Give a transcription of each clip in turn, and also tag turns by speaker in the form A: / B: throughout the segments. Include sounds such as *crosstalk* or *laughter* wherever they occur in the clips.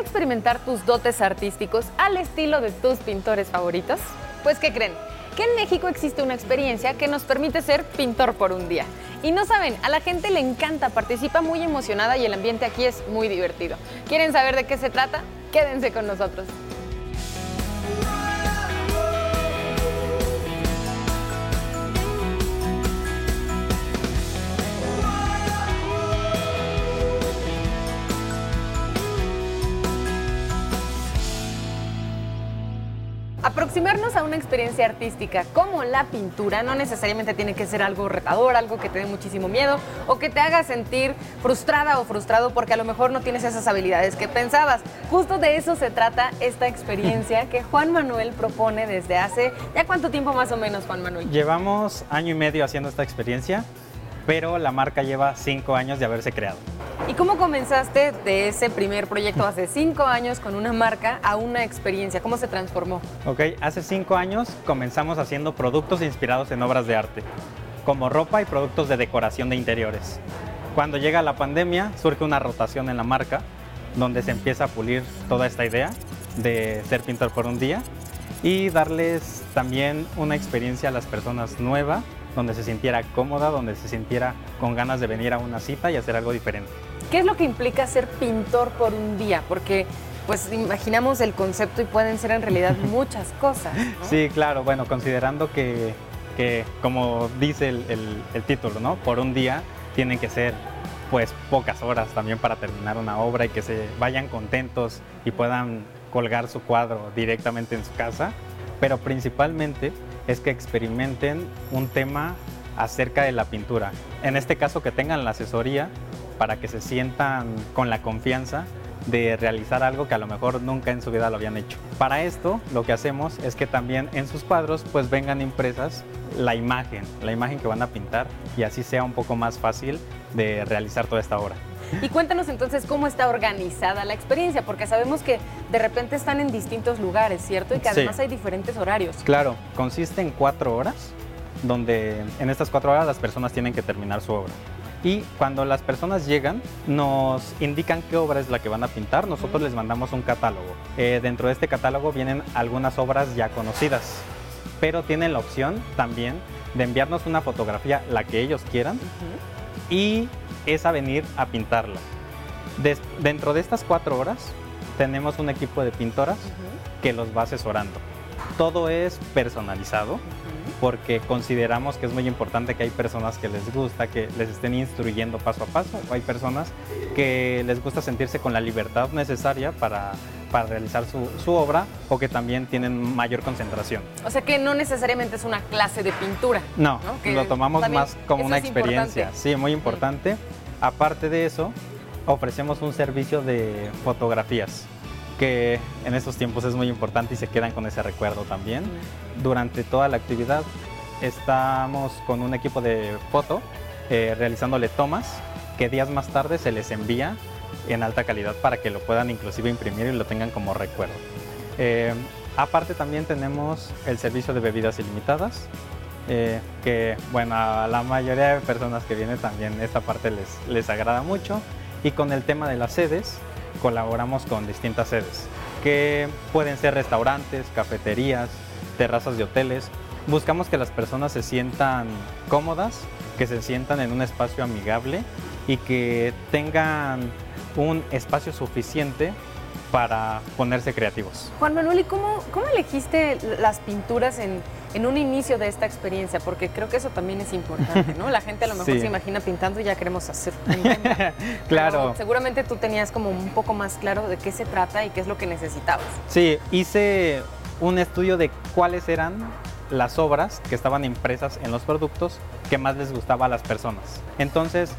A: experimentar tus dotes artísticos al estilo de tus pintores favoritos? Pues ¿qué creen? Que en México existe una experiencia que nos permite ser pintor por un día. Y no saben, a la gente le encanta, participa muy emocionada y el ambiente aquí es muy divertido. ¿Quieren saber de qué se trata? Quédense con nosotros. A una experiencia artística como la pintura no necesariamente tiene que ser algo retador, algo que te dé muchísimo miedo o que te haga sentir frustrada o frustrado porque a lo mejor no tienes esas habilidades que pensabas. Justo de eso se trata esta experiencia que Juan Manuel propone desde hace ya cuánto tiempo más o menos, Juan Manuel.
B: Llevamos año y medio haciendo esta experiencia, pero la marca lleva cinco años de haberse creado.
A: ¿Y cómo comenzaste de ese primer proyecto hace cinco años con una marca a una experiencia? ¿Cómo se transformó?
B: Ok, hace cinco años comenzamos haciendo productos inspirados en obras de arte, como ropa y productos de decoración de interiores. Cuando llega la pandemia, surge una rotación en la marca, donde se empieza a pulir toda esta idea de ser pintor por un día y darles también una experiencia a las personas nueva, donde se sintiera cómoda, donde se sintiera con ganas de venir a una cita y hacer algo diferente.
A: ¿Qué es lo que implica ser pintor por un día? Porque pues imaginamos el concepto y pueden ser en realidad *laughs* muchas cosas.
B: Sí, claro, bueno, considerando que, como dice el, el, título, ¿no? Por un día tienen que ser pues pocas horas también para terminar una obra y que se vayan contentos y puedan colgar su cuadro directamente en su casa, pero principalmente es que experimenten un tema acerca de la pintura. En este caso que tengan la asesoría para que se sientan con la confianza de realizar algo que a lo mejor nunca en su vida lo habían hecho. Para esto lo que hacemos es que también en sus cuadros pues vengan impresas la imagen, la imagen que van a pintar y así sea un poco más fácil de realizar toda esta obra.
A: Y cuéntanos entonces cómo está organizada la experiencia, porque sabemos que de repente están en distintos lugares, ¿cierto? Y que además hay diferentes horarios.
B: Claro, consiste en cuatro horas, donde en estas cuatro horas las personas tienen que terminar su obra y cuando las personas llegan nos indican qué obra es la que van a pintar, nosotros les mandamos un catálogo. Eh, dentro de este catálogo vienen algunas obras ya conocidas, pero tienen la opción también de enviarnos una fotografía, la que ellos quieran, y esa venir a pintarla. dentro de estas cuatro horas tenemos un equipo de pintoras que los va asesorando. Todo es personalizado porque consideramos que es muy importante que hay personas que les gusta que les estén instruyendo paso a paso, o hay personas que les gusta sentirse con la libertad necesaria para, para realizar su, su, obra o que también tienen mayor concentración.
A: O sea que no necesariamente es una clase de pintura.
B: No, lo tomamos más como una experiencia. Sí, muy importante. Aparte de eso, ofrecemos un servicio de fotografías que en estos tiempos es muy importante y se quedan con ese recuerdo también. Durante toda la actividad estamos con un equipo de foto eh, realizándole tomas que días más tarde se les envía en alta calidad para que lo puedan inclusive imprimir y lo tengan como recuerdo. Eh, aparte también tenemos el servicio de bebidas ilimitadas, eh, que bueno, a la mayoría de personas que vienen también esta parte les, les agrada mucho. Y con el tema de las sedes, colaboramos con distintas sedes, que pueden ser restaurantes, cafeterías, terrazas de hoteles. Buscamos que las personas se sientan cómodas, que se sientan en un espacio amigable y que tengan un espacio suficiente para ponerse creativos.
A: Juan Manuel, ¿y cómo, cómo elegiste las pinturas en, en, un inicio de esta experiencia? Porque creo que eso también es importante, ¿no? La gente a lo mejor se imagina pintando y ya queremos hacer. *laughs*
B: claro.
A: seguramente tú tenías como un poco más claro de qué se trata y qué es lo que necesitabas.
B: Sí, hice un estudio de cuáles eran las obras que estaban impresas en los productos que más les gustaba a las personas. Entonces,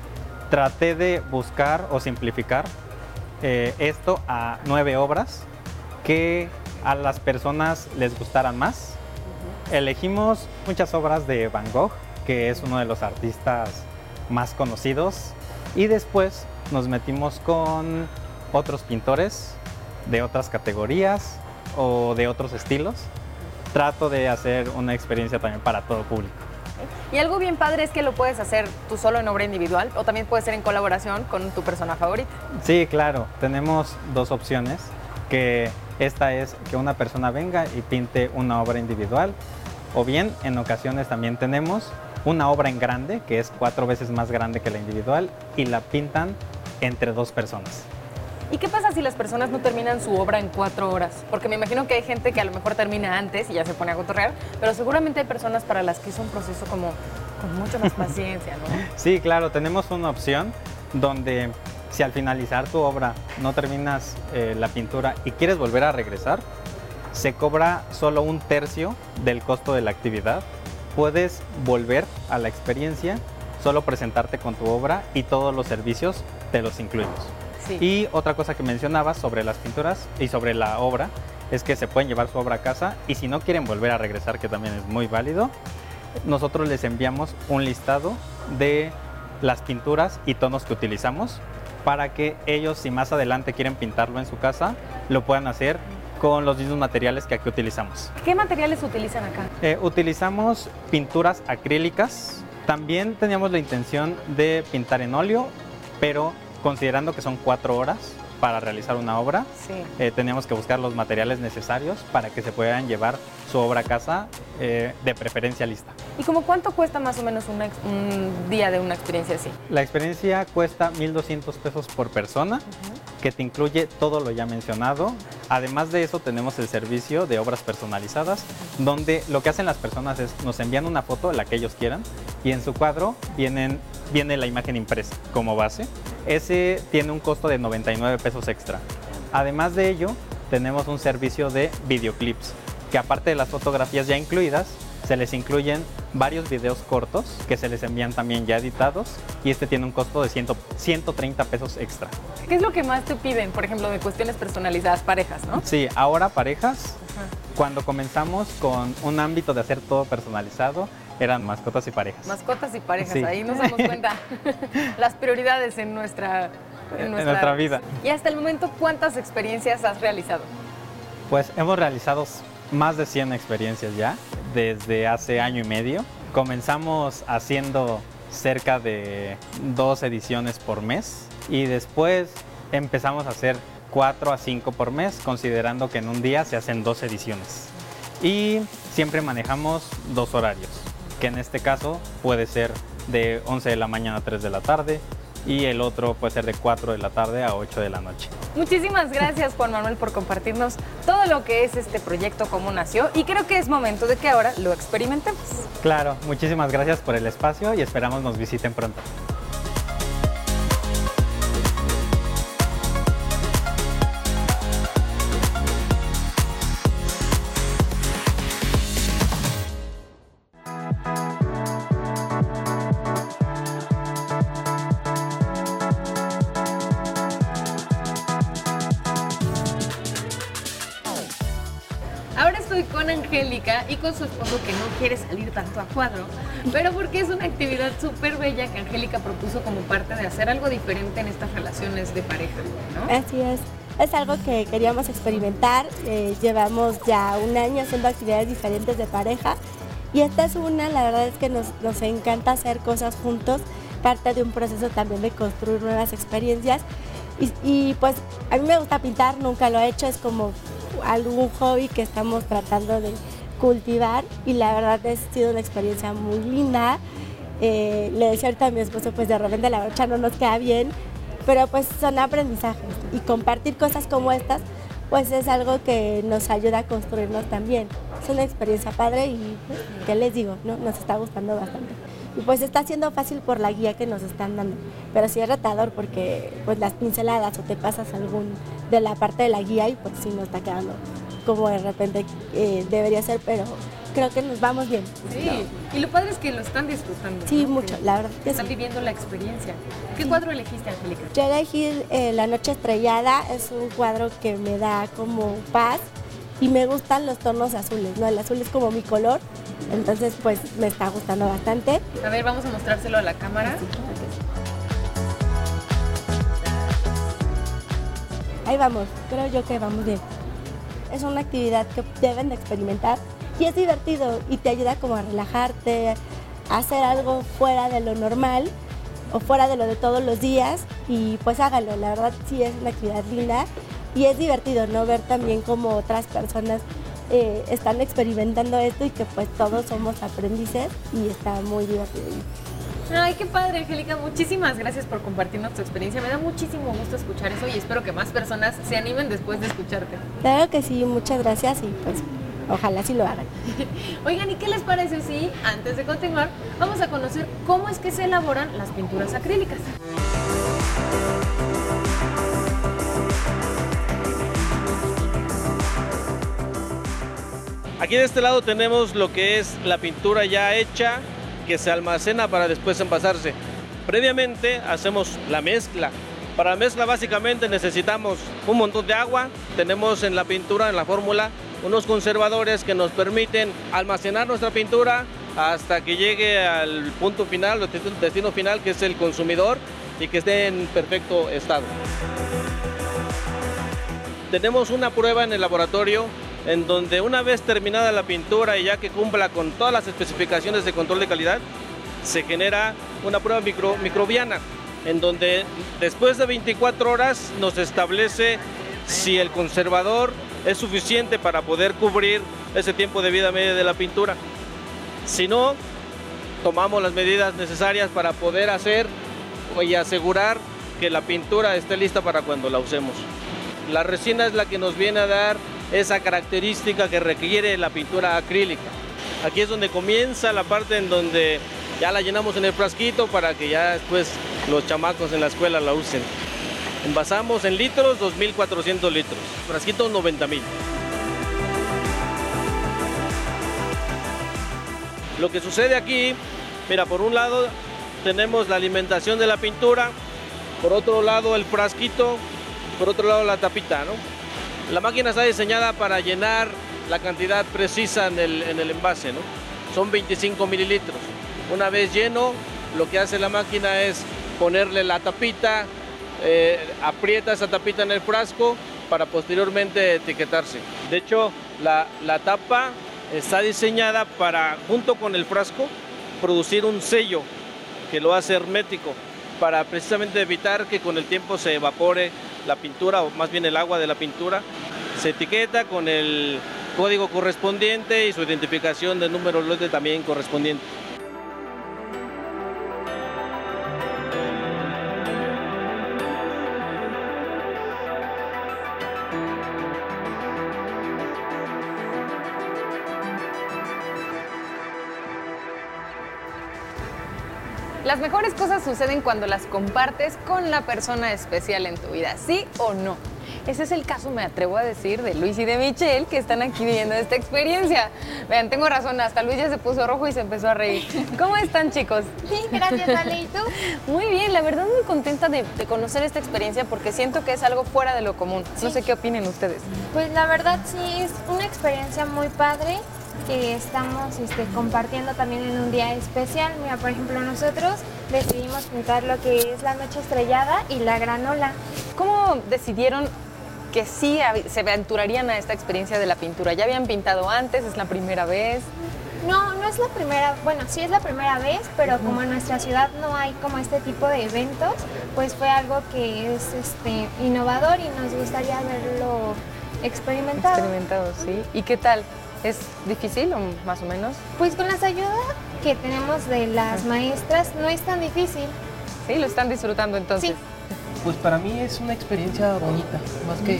B: traté de buscar o simplificar eh, esto a nueve obras que a las personas les gustaran más. Elegimos muchas obras de Van Gogh, que es uno de los artistas más conocidos, y después nos metimos con otros pintores de otras categorías o de otros estilos. Trato de hacer una experiencia también para todo público.
A: Y algo bien padre es que lo puedes hacer tú solo en obra individual o también puede ser en colaboración con tu persona favorita.
B: Sí, claro. Tenemos dos opciones. que esta es que una persona venga y pinte una obra individual o bien en ocasiones también tenemos una obra en grande que es cuatro veces más grande que la individual y la pintan entre dos personas.
A: ¿Y qué pasa si las personas no terminan su obra en cuatro horas? Porque me imagino que hay gente que a lo mejor termina antes y ya se pone a cotorrear, pero seguramente hay personas para las que es un proceso como con mucha más paciencia, ¿no? *laughs*
B: Sí, claro, tenemos una opción donde si al finalizar tu obra no terminas eh, la pintura y quieres volver a regresar, se cobra solo un tercio del costo de la actividad. Puedes volver a la experiencia, solo presentarte con tu obra y todos los servicios te los incluimos. Y otra cosa que mencionabas sobre las pinturas y sobre la obra es que se pueden llevar su obra a casa y si no quieren volver a regresar, que también es muy válido, nosotros les enviamos un listado de las pinturas y tonos que utilizamos para que ellos, si más adelante quieren pintarlo en su casa, lo puedan hacer con los mismos materiales que aquí utilizamos.
A: ¿Qué materiales utilizan acá?
B: Eh, utilizamos pinturas acrílicas. También teníamos la intención de pintar en óleo, pero considerando que son cuatro horas para realizar una obra, eh, teníamos que buscar los materiales necesarios para que se puedan llevar su obra a casa eh, de preferencia lista.
A: ¿Y como cuánto cuesta más o menos un día de una experiencia así?
B: La experiencia cuesta 1.200 pesos por persona, que te incluye todo lo ya mencionado. Además de eso tenemos el servicio de obras personalizadas, donde lo que hacen las personas es nos envían una foto, la que ellos quieran, y en su cuadro vienen, viene la imagen impresa como base. Ese tiene un costo de 99 pesos extra. Además de ello, tenemos un servicio de videoclips que aparte de las fotografías ya incluidas, se les incluyen varios videos cortos que se les envían también ya editados y este tiene un costo de 130 pesos extra.
A: ¿Qué es lo que más te piden, por ejemplo, de cuestiones personalizadas, parejas, no?
B: Sí, ahora parejas, cuando comenzamos con un ámbito de hacer todo personalizado, eran mascotas y parejas.
A: Mascotas y parejas, ahí nos damos *laughs* cuenta *laughs* las prioridades en nuestra,
B: en nuestra vida.
A: Y hasta el momento, ¿cuántas experiencias has realizado?
B: Pues hemos realizado más de 100 experiencias ya, desde hace año y medio. Comenzamos haciendo cerca de dos ediciones por mes y después empezamos a hacer 4 a 5 por mes, considerando que en un día se hacen dos ediciones. Y siempre manejamos dos horarios, que en este caso puede ser de 11 de la mañana a 3 de la tarde, y el otro puede ser de 4 de la tarde a 8 de la noche.
A: Muchísimas gracias Juan Manuel por compartirnos todo lo que es este proyecto, cómo nació y creo que es momento de que ahora lo experimentemos.
B: Claro, muchísimas gracias por el espacio y esperamos nos visiten pronto.
A: Con su esposo que no quiere salir tanto a cuadro, pero porque es una actividad súper bella que Angélica propuso como parte de hacer algo diferente en estas relaciones de pareja, ¿no?
C: Así es. Es algo que queríamos experimentar. Eh, llevamos ya un año haciendo actividades diferentes de pareja y esta es una, la verdad es que nos, nos encanta hacer cosas juntos, parte de un proceso también de construir nuevas experiencias. Y, y, pues a mí me gusta pintar, nunca lo he hecho, es como algún hobby que estamos tratando de, cultivar y la verdad ha sido una experiencia muy linda. Eh, le decía ahorita a mi esposo, pues de repente la brocha no nos queda bien, pero pues son aprendizajes y compartir cosas como estas, pues es algo que nos ayuda a construirnos también. Es una experiencia padre y, ¿qué les digo? No? Nos está gustando bastante. Y pues está siendo fácil por la guía que nos están dando, pero sí es retador porque pues las pinceladas o te pasas algún de la parte de la guía y pues sí nos está quedando como de repente eh, debería ser, pero creo que nos vamos bien.
A: Sí, y lo padre es que lo están disfrutando.
C: Sí, mucho, la verdad.
A: están viviendo la experiencia. ¿Qué cuadro elegiste, Angélica?
C: Yo elegí eh, La Noche Estrellada, es un cuadro que me da como paz y me gustan los tonos azules, ¿no? El azul es como mi color, entonces pues me está gustando bastante.
A: A ver, vamos a mostrárselo a la cámara.
C: Ahí vamos, creo yo que vamos bien es una actividad que deben de experimentar y es divertido y te ayuda como a relajarte, a hacer algo fuera de lo normal o fuera de lo de todos los días y pues hágalo, la verdad sí es una actividad linda y es divertido, ¿no? Ver también cómo otras personas eh, están experimentando esto y que pues todos somos aprendices y está muy divertido.
A: Ay, qué padre, Angélica. Muchísimas gracias por compartirnos tu experiencia. Me da muchísimo gusto escuchar eso y espero que más personas se animen después de escucharte.
C: Claro que sí, muchas gracias y pues ojalá sí lo hagan. *laughs*
A: Oigan, ¿y qué les parece si antes de continuar vamos a conocer cómo es que se elaboran las pinturas acrílicas?
D: Aquí de este lado tenemos lo que es la pintura ya hecha que se almacena para después envasarse. Previamente hacemos la mezcla. Para la mezcla básicamente necesitamos un montón de agua. Tenemos en la pintura, en la fórmula, unos conservadores que nos permiten almacenar nuestra pintura hasta que llegue al punto final, el destino final, que es el consumidor y que esté en perfecto estado. Tenemos una prueba en el laboratorio en donde una vez terminada la pintura y ya que cumpla con todas las especificaciones de control de calidad, se genera una prueba microbiana, en donde después de 24 horas nos establece si el conservador es suficiente para poder cubrir ese tiempo de vida media de la pintura. Si no, tomamos las medidas necesarias para poder hacer y asegurar que la pintura esté lista para cuando la usemos. La resina es la que nos viene a dar esa característica que requiere la pintura acrílica. Aquí es donde comienza la parte en donde ya la llenamos en el frasquito para que ya después los chamacos en la escuela la usen. Envasamos en litros 2.400 litros, frasquitos 90.000. Lo que sucede aquí, mira, por un lado tenemos la alimentación de la pintura, por otro lado el frasquito, por otro lado la tapita, ¿no? La máquina está diseñada para llenar la cantidad precisa en el, envase, ¿no? Son 25 mililitros. Una vez lleno, lo que hace la máquina es ponerle la tapita, eh, aprieta esa tapita en el frasco para posteriormente etiquetarse. De hecho, la, la tapa está diseñada para, junto con el frasco, producir un sello que lo hace hermético para precisamente evitar que con el tiempo se evapore la pintura o más bien el agua de la pintura. Se etiqueta con el código correspondiente y su identificación de número lote también correspondiente.
A: Las mejores cosas suceden cuando las compartes con la persona especial en tu vida, ¿sí o no? Ese es el caso, me atrevo a decir, de Luis y de Michelle, que están aquí viviendo esta experiencia. Vean, tengo razón, hasta Luis ya se puso rojo y se empezó a reír. ¿Cómo están, chicos?
E: Sí, gracias, Ale. ¿Y tú? *laughs*
A: Muy bien, la verdad muy contenta de, conocer esta experiencia porque siento que es algo fuera de lo común. No sé qué opinen ustedes.
E: Pues la verdad sí, es una experiencia muy padre que estamos este, compartiendo también en un día especial. Mira, por ejemplo, nosotros decidimos pintar lo que es la noche estrellada y la granola.
A: ¿Cómo decidieron que sí se aventurarían a esta experiencia de la pintura? ¿Ya habían pintado antes? ¿Es la primera vez?
E: No, no es la primera, bueno, sí es la primera vez, pero como en nuestra ciudad no hay como este tipo de eventos, pues fue algo que es este, innovador y nos gustaría verlo experimentado.
A: Experimentado, sí. ¿Y qué tal? ¿Es difícil o más o menos?
E: Pues con las ayudas que tenemos de las maestras no es tan difícil.
A: Sí, lo están disfrutando entonces.
E: Sí.
F: Pues para mí es una experiencia bonita, más que,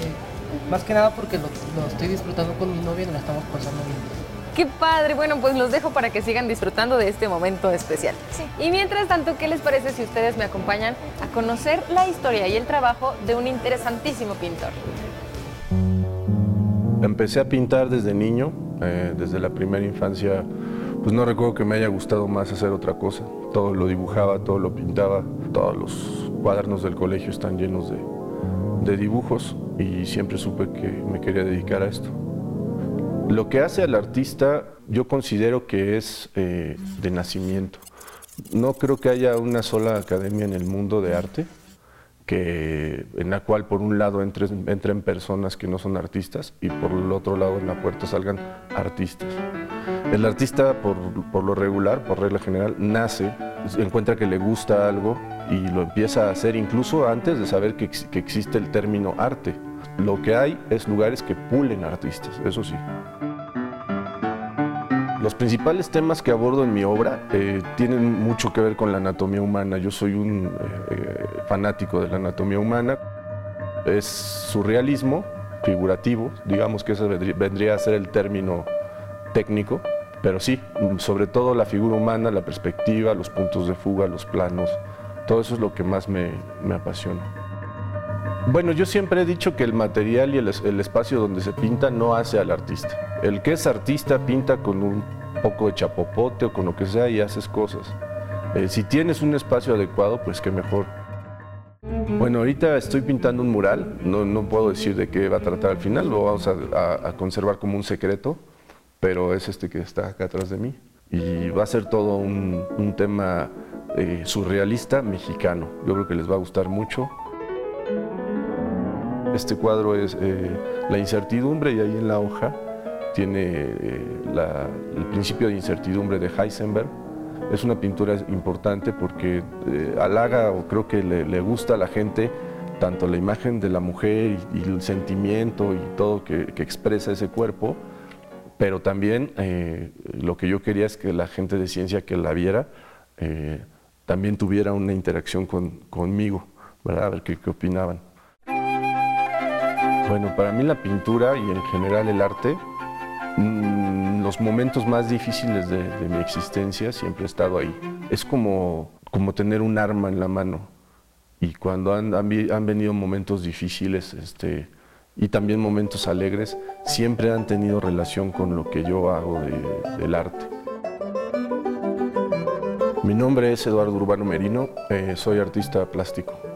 F: más que nada porque lo, estoy disfrutando con mi novia y la estamos pasando bien.
A: Qué padre. Bueno, pues los dejo para que sigan disfrutando de este momento especial.
E: Sí.
A: Y mientras tanto, ¿qué les parece si ustedes me acompañan a conocer la historia y el trabajo de un interesantísimo pintor?
G: Empecé a pintar desde niño, eh, desde la primera infancia, pues no recuerdo que me haya gustado más hacer otra cosa. Todo lo dibujaba, todo lo pintaba, todos los cuadernos del colegio están llenos de, dibujos y siempre supe que me quería dedicar a esto. Lo que hace al artista yo considero que es eh, de nacimiento. No creo que haya una sola academia en el mundo de arte que, en la cual por un lado entren, personas que no son artistas y por el otro lado en la puerta salgan artistas. El artista por, por lo regular, por regla general, nace, encuentra que le gusta algo y lo empieza a hacer incluso antes de saber que existe el término arte. Lo que hay es lugares que pulen artistas, eso sí. Los principales temas que abordo en mi obra eh, tienen mucho que ver con la anatomía humana. Yo soy un eh, eh, fanático de la anatomía humana. Es surrealismo figurativo, digamos que ese vendría a ser el término técnico, pero sí, sobre todo la figura humana, la perspectiva, los puntos de fuga, los planos, todo eso es lo que más me, apasiona. Bueno, yo siempre he dicho que el material y el espacio donde se pinta no hace al artista. El que es artista pinta con un poco de chapopote o con lo que sea y haces cosas. Eh, si tienes un espacio adecuado, pues qué mejor. Bueno, ahorita estoy pintando un mural, no, no, puedo decir de qué va a tratar al final, lo vamos a, conservar como un secreto, pero es este que está acá atrás de mí. Y va a ser todo un, tema eh, surrealista mexicano. Yo creo que les va a gustar mucho. Este cuadro es eh, La incertidumbre y ahí en la hoja tiene eh, el principio de incertidumbre de Heisenberg. Es una pintura importante porque eh, halaga o creo que le, gusta a la gente tanto la imagen de la mujer y, el sentimiento y todo que, expresa ese cuerpo, pero también eh, lo que yo quería es que la gente de ciencia que la viera también tuviera una interacción conmigo, ¿verdad? a ver qué, qué opinaban. Bueno, para mí la pintura y en general el arte Mm, los momentos más difíciles de, mi existencia siempre he estado ahí. Es como, como tener un arma en la mano. Y cuando han, han, venido momentos difíciles este, y también momentos alegres, siempre han tenido relación con lo que yo hago del arte. Mi nombre es Eduardo Urbano Merino, eh, soy artista plástico.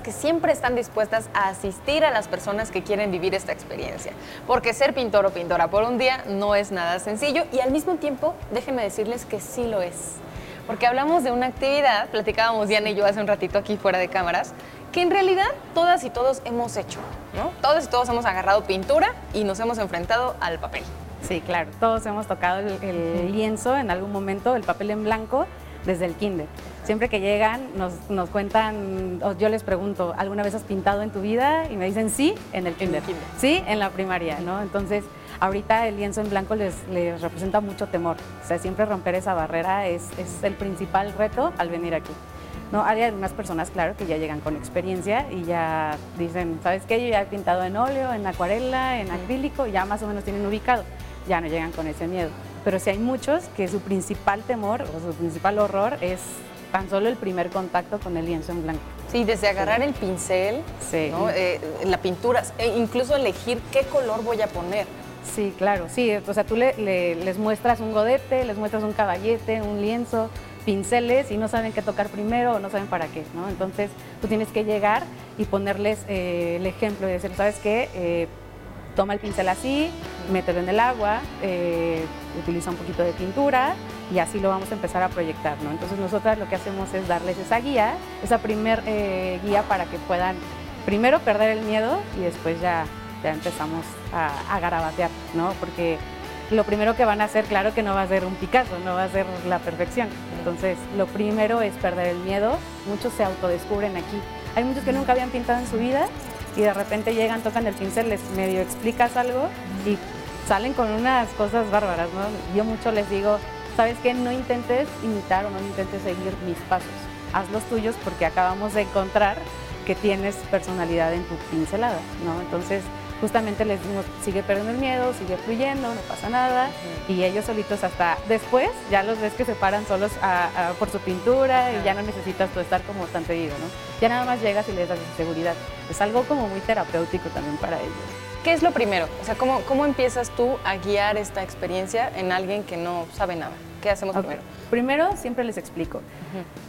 A: Que siempre están dispuestas a asistir a las personas que quieren vivir esta experiencia, porque ser pintor o pintora por un día no es nada sencillo y al mismo tiempo, déjenme decirles que sí lo es, porque hablamos de una actividad, platicábamos Diana y yo hace un ratito aquí fuera de cámaras, que en realidad todas y todos hemos hecho, ¿no? Todas y todos hemos agarrado pintura y nos hemos enfrentado al papel.
H: Sí, claro, todos hemos tocado el lienzo en algún momento, el papel en blanco, desde el kinder. Siempre que llegan nos, cuentan, yo les pregunto, ¿alguna vez has pintado en tu vida? Y me dicen sí, en el kinder. Sí, en la primaria, ¿no? Entonces, ahorita el lienzo en blanco les, representa mucho temor. O sea, siempre romper esa barrera es, el principal reto al venir aquí. No, hay algunas personas, claro, que ya llegan con experiencia y ya dicen, ¿sabes qué? Yo ya he pintado en óleo, en acuarela, en acrílico, ya más o menos tienen ubicado. Ya no llegan con ese miedo. Pero sí hay muchos que su principal temor o su principal horror es tan solo el primer contacto con el lienzo en blanco.
A: Sí, desde agarrar el pincel, eh, la pintura, e incluso elegir qué color voy a poner.
H: Sí, claro, sí, o sea, tú les muestras un godete, les muestras un caballete, un lienzo, pinceles y no saben qué tocar primero o no saben para qué, ¿no? Entonces tú tienes que llegar y ponerles eh, el ejemplo y decir, ¿sabes qué? Eh, toma el pincel así, mételo en el agua, eh, utiliza un poquito de pintura y así lo vamos a empezar a proyectar. ¿no? Entonces nosotras lo que hacemos es darles esa guía, esa primer eh, guía para que puedan primero perder el miedo y después ya, ya empezamos a, a garabatear, ¿no? porque lo primero que van a hacer, claro que no va a ser un Picasso, no va a ser la perfección. Entonces, lo primero es perder el miedo. Muchos se autodescubren aquí. Hay muchos que nunca habían pintado en su vida y de repente llegan, tocan el pincel, les medio explicas algo y salen con unas cosas bárbaras, ¿no? Yo mucho les digo, ¿sabes qué? No intentes imitar o no intentes seguir mis pasos. Haz los tuyos porque acabamos de encontrar que tienes personalidad en tu pincelada, ¿no? Entonces, justamente les decimos, sigue perdiendo el miedo, sigue fluyendo, no pasa nada. Y ellos solitos hasta después ya los ves que se paran solos por su pintura y ya no necesitas tú estar como tan pedido, ¿no? Ya nada más llegas y les das seguridad. Es algo como muy terapéutico también para ellos.
A: ¿Qué es lo primero? O sea, ¿cómo, ¿cómo empiezas tú a guiar esta experiencia en alguien que no sabe nada? ¿Qué hacemos primero?
H: Primero, siempre les explico.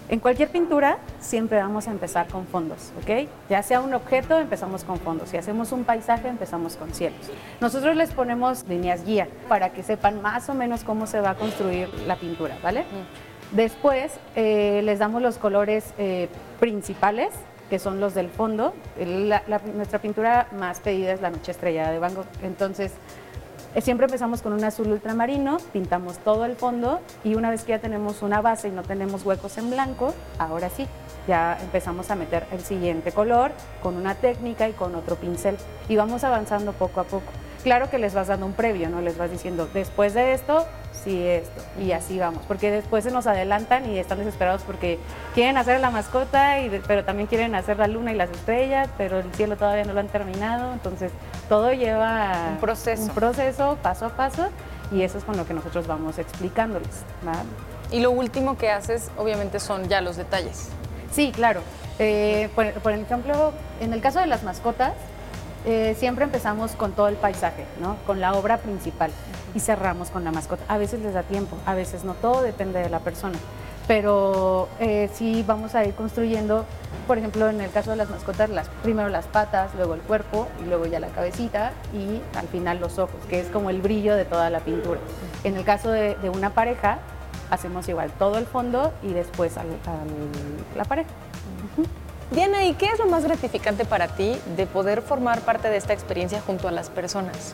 H: En cualquier pintura, siempre vamos a empezar con fondos, ¿ok? Ya sea un objeto, empezamos con fondos. Si hacemos un paisaje, empezamos con cielos. Nosotros les ponemos líneas guía para que sepan más o menos cómo se va a construir la pintura, ¿vale? Después, eh, les damos los colores eh, principales, que son los del fondo. nuestra pintura más pedida es la Noche Estrellada de Van Gogh. Entonces, siempre empezamos con un azul ultramarino, pintamos todo el fondo y una vez que ya tenemos una base y no tenemos huecos en blanco, ahora sí, ya empezamos a meter el siguiente color con una técnica y con otro pincel y vamos avanzando poco a poco. Claro que les vas dando un previo, ¿no? Les vas diciendo, después de esto, sí esto, y así vamos, porque después se nos adelantan y están desesperados porque quieren hacer la mascota, y pero también quieren hacer la luna y las estrellas, pero el cielo todavía no lo han terminado, entonces todo lleva
A: un proceso,
H: un proceso paso a paso, y eso es con lo que nosotros vamos explicándoles.
A: Y lo último que haces, obviamente, son ya los detalles.
H: Sí, claro. Eh, por, por ejemplo, en el caso de las mascotas, eh, siempre empezamos con todo el paisaje, ¿no? con la obra principal y cerramos con la mascota. A veces les da tiempo, a veces no, todo depende de la persona. Pero eh, sí vamos a ir construyendo, por ejemplo, en el caso de las mascotas, las, primero las patas, luego el cuerpo y luego ya la cabecita y al final los ojos, que es como el brillo de toda la pintura. En el caso de, una pareja, hacemos igual todo el fondo y después la pareja.
A: Diana, ¿y qué es lo más gratificante para ti de poder formar parte de esta experiencia junto a las personas?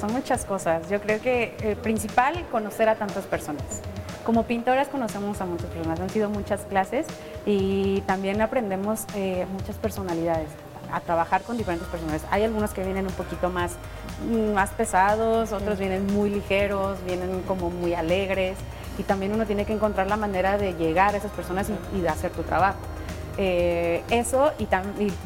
H: Son muchas cosas. Yo creo que el principal, conocer a tantas personas. Como pintoras conocemos a muchas personas, han sido muchas clases y también aprendemos eh, muchas personalidades, a trabajar con diferentes personas. Hay algunos que vienen un poquito más, mm, más pesados, otros vienen muy ligeros, vienen como muy alegres y también uno tiene que encontrar la manera de llegar a esas personas y de hacer tu trabajo. Eh, eso y,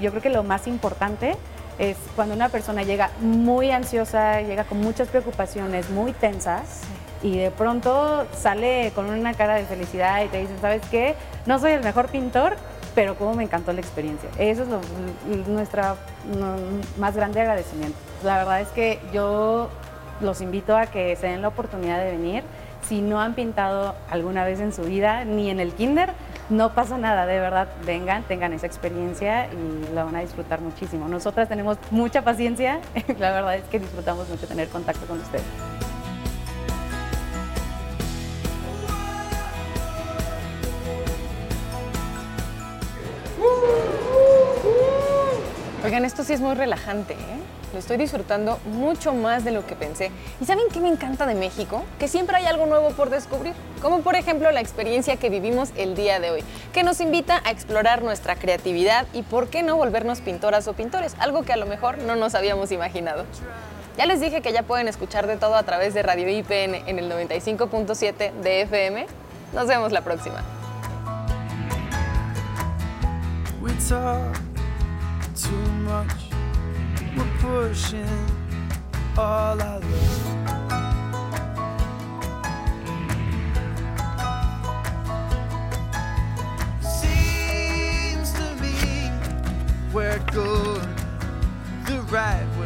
H: yo creo que lo más importante es cuando una persona llega muy ansiosa, llega con muchas preocupaciones, muy tensas y de pronto sale con una cara de felicidad y te dicen, ¿sabes qué? No soy el mejor pintor, pero cómo me encantó la experiencia. Eso es nuestro más grande agradecimiento. La verdad es que yo los invito a que se den la oportunidad de venir. Si no han pintado alguna vez en su vida, ni en el kinder, no pasa nada, de verdad, vengan, tengan esa experiencia y la van a disfrutar muchísimo. Nosotras tenemos mucha paciencia, *laughs* la verdad es que disfrutamos mucho tener contacto con ustedes.
A: Oigan, esto sí es muy relajante, ¿eh? Lo estoy disfrutando mucho más de lo que pensé. ¿Y saben qué me encanta de México? Que siempre hay algo nuevo por descubrir, como por ejemplo la experiencia que vivimos el día de hoy, que nos invita a explorar nuestra creatividad y por qué no volvernos pintoras o pintores, algo que a lo mejor no nos habíamos imaginado. Ya les dije que ya pueden escuchar de todo a través de Radio IPN en el 95.7 de FM. Nos vemos la próxima. much we're pushing all our love. Seems to me we're good. the right way.